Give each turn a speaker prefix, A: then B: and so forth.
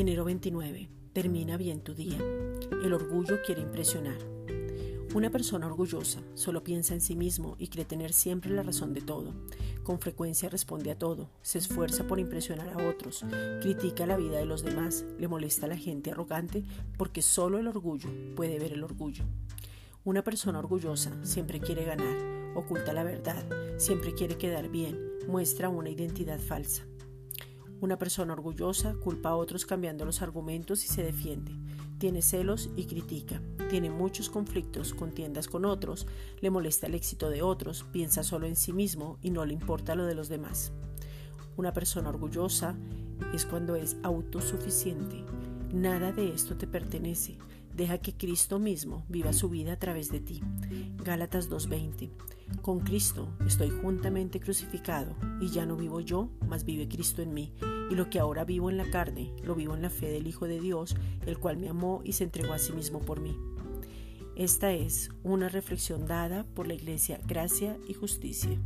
A: Enero 29. Termina bien tu día. El orgullo quiere impresionar. Una persona orgullosa solo piensa en sí mismo y cree tener siempre la razón de todo. Con frecuencia responde a todo, se esfuerza por impresionar a otros, critica la vida de los demás, le molesta a la gente arrogante porque solo el orgullo puede ver el orgullo. Una persona orgullosa siempre quiere ganar, oculta la verdad, siempre quiere quedar bien, muestra una identidad falsa. Una persona orgullosa culpa a otros cambiando los argumentos y se defiende. Tiene celos y critica. Tiene muchos conflictos, contiendas con otros, le molesta el éxito de otros, piensa solo en sí mismo y no le importa lo de los demás. Una persona orgullosa es cuando es autosuficiente. Nada de esto te pertenece. Deja que Cristo mismo viva su vida a través de ti. Gálatas 2.20. Con Cristo estoy juntamente crucificado y ya no vivo yo, mas vive Cristo en mí. Y lo que ahora vivo en la carne, lo vivo en la fe del Hijo de Dios, el cual me amó y se entregó a sí mismo por mí. Esta es una reflexión dada por la Iglesia Gracia y Justicia.